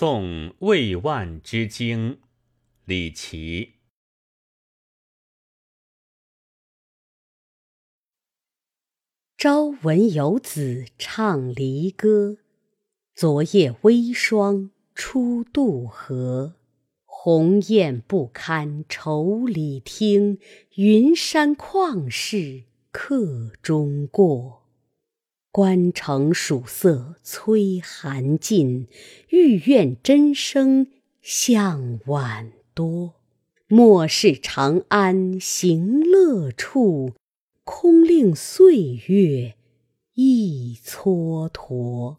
诵魏万之经，李琦。朝闻游子唱离歌，昨夜微霜出渡河。鸿雁不堪愁里听，云山旷世客中过。关城曙色催寒尽，玉苑真声向晚多。莫视长安行乐处，空令岁月一蹉跎。